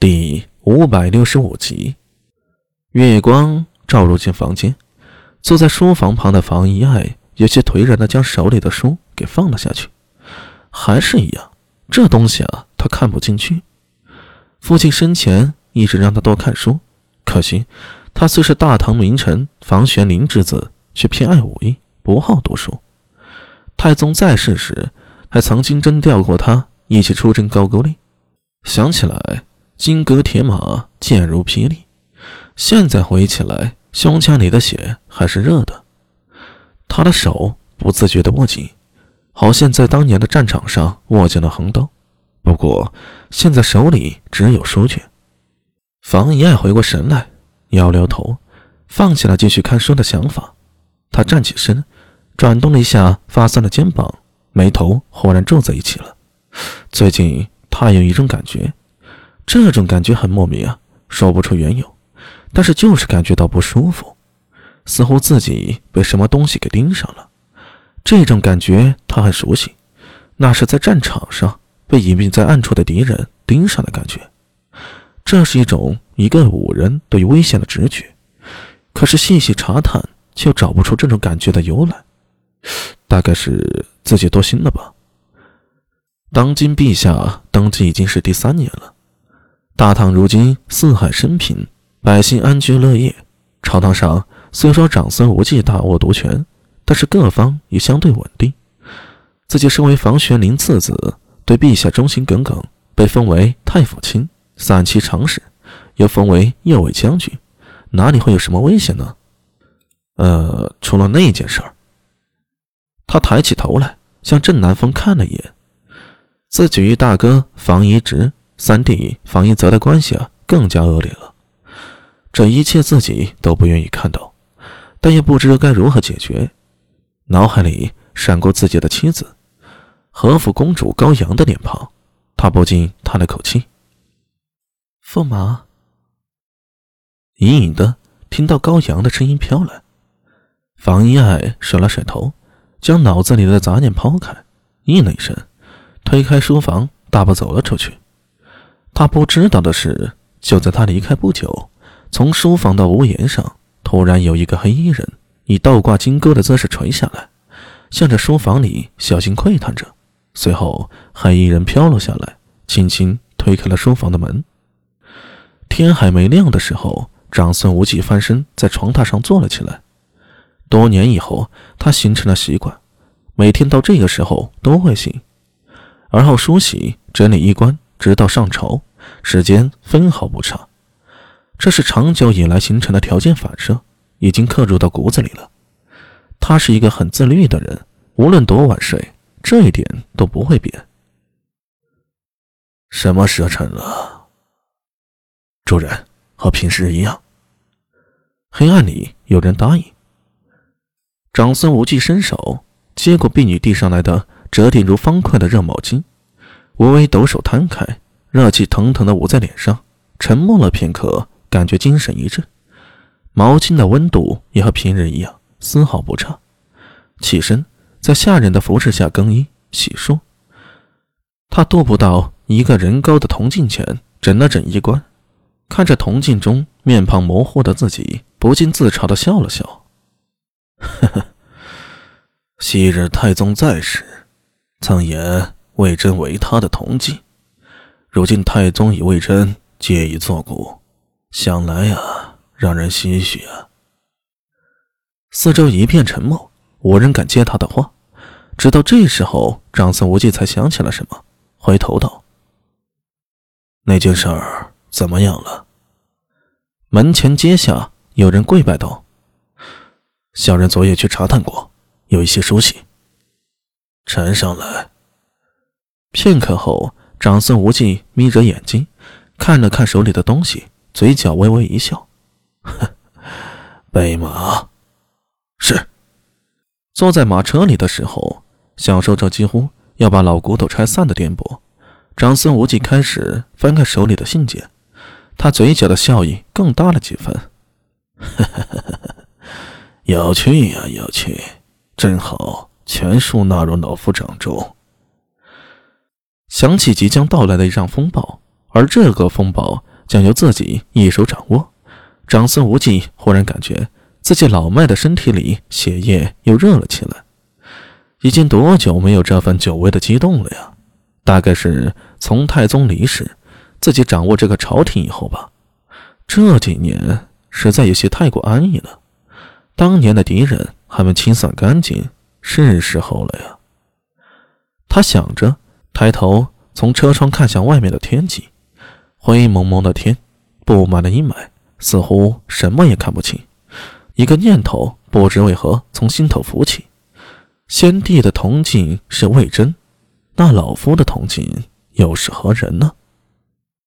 第五百六十五集，月光照入进房间，坐在书房旁的房一爱有些颓然的将手里的书给放了下去。还是一样，这东西啊，他看不进去。父亲生前一直让他多看书，可惜他虽是大唐名臣房玄龄之子，却偏爱武艺，不好读书。太宗在世时，还曾经征调过他一起出征高句丽。想起来。金戈铁马，箭如霹雳。现在回忆起来，胸腔里的血还是热的。他的手不自觉地握紧，好像在当年的战场上握紧了横刀。不过现在手里只有书卷。房一爱回过神来，摇摇头，放弃了继续看书的想法。他站起身，转动了一下发酸的肩膀，眉头忽然皱在一起了。最近他有一种感觉。这种感觉很莫名啊，说不出缘由，但是就是感觉到不舒服，似乎自己被什么东西给盯上了。这种感觉他很熟悉，那是在战场上被隐蔽在暗处的敌人盯上的感觉。这是一种一个武人对于危险的直觉，可是细细查探却找不出这种感觉的由来。大概是自己多心了吧。当今陛下登基已经是第三年了。大唐如今四海升平，百姓安居乐业。朝堂上虽说长孙无忌大握独权，但是各方也相对稳定。自己身为房玄龄次子，对陛下忠心耿耿，被封为太府卿、散骑长史，又封为右卫将军，哪里会有什么危险呢？呃，除了那件事儿。他抬起头来，向郑南风看了一眼，自己与大哥房遗直。三弟房一泽的关系啊，更加恶劣了。这一切自己都不愿意看到，但也不知该如何解决。脑海里闪过自己的妻子和府公主高阳的脸庞，他不禁叹了口气。驸马，隐隐的听到高阳的声音飘来。房一爱甩了甩头，将脑子里的杂念抛开，应了一声，推开书房，大步走了出去。他不知道的是，就在他离开不久，从书房的屋檐上突然有一个黑衣人以倒挂金钩的姿势垂下来，向着书房里小心窥探着。随后，黑衣人飘落下来，轻轻推开了书房的门。天还没亮的时候，长孙无忌翻身在床榻上坐了起来。多年以后，他形成了习惯，每天到这个时候都会醒，而后梳洗、整理衣冠。直到上朝，时间分毫不差。这是长久以来形成的条件反射，已经刻入到骨子里了。他是一个很自律的人，无论多晚睡，这一点都不会变。什么时辰了？主人，和平时一样。黑暗里有人答应。长孙无忌伸手接过婢女递上来的折叠如方块的热毛巾。微微抖手摊开，热气腾腾的捂在脸上，沉默了片刻，感觉精神一振。毛巾的温度也和平日一样，丝毫不差。起身，在下人的服侍下更衣洗漱。他踱步到一个人高的铜镜前，整了整衣冠，看着铜镜中面庞模糊的自己，不禁自嘲的笑了笑：“ 呵呵，昔日太宗在时，曾言。”魏征为他的铜镜，如今太宗与魏征皆已作古，想来呀，让人唏嘘啊。四周一片沉默，无人敢接他的话。直到这时候，长孙无忌才想起了什么，回头道：“那件事儿怎么样了？”门前阶下有人跪拜道：“小人昨夜去查探过，有一些书信。”呈上来。片刻后，长孙无忌眯着眼睛，看了看手里的东西，嘴角微微一笑：“哼，备马。”是。坐在马车里的时候，享受着几乎要把老骨头拆散的颠簸。长孙无忌开始翻看手里的信件，他嘴角的笑意更大了几分：“ 有趣呀，有趣！正好全数纳入老夫掌中。”想起即将到来的一场风暴，而这个风暴将由自己一手掌握。长孙无忌忽然感觉自己老迈的身体里血液又热了起来。已经多久没有这份久违的激动了呀？大概是从太宗离世，自己掌握这个朝廷以后吧。这几年实在有些太过安逸了。当年的敌人还没清算干净，是时候了呀。他想着，抬头从车窗看向外面的天际，灰蒙蒙的天，布满了阴霾，似乎什么也看不清。一个念头不知为何从心头浮起。先帝的铜镜是魏征，那老夫的铜镜又是何人呢？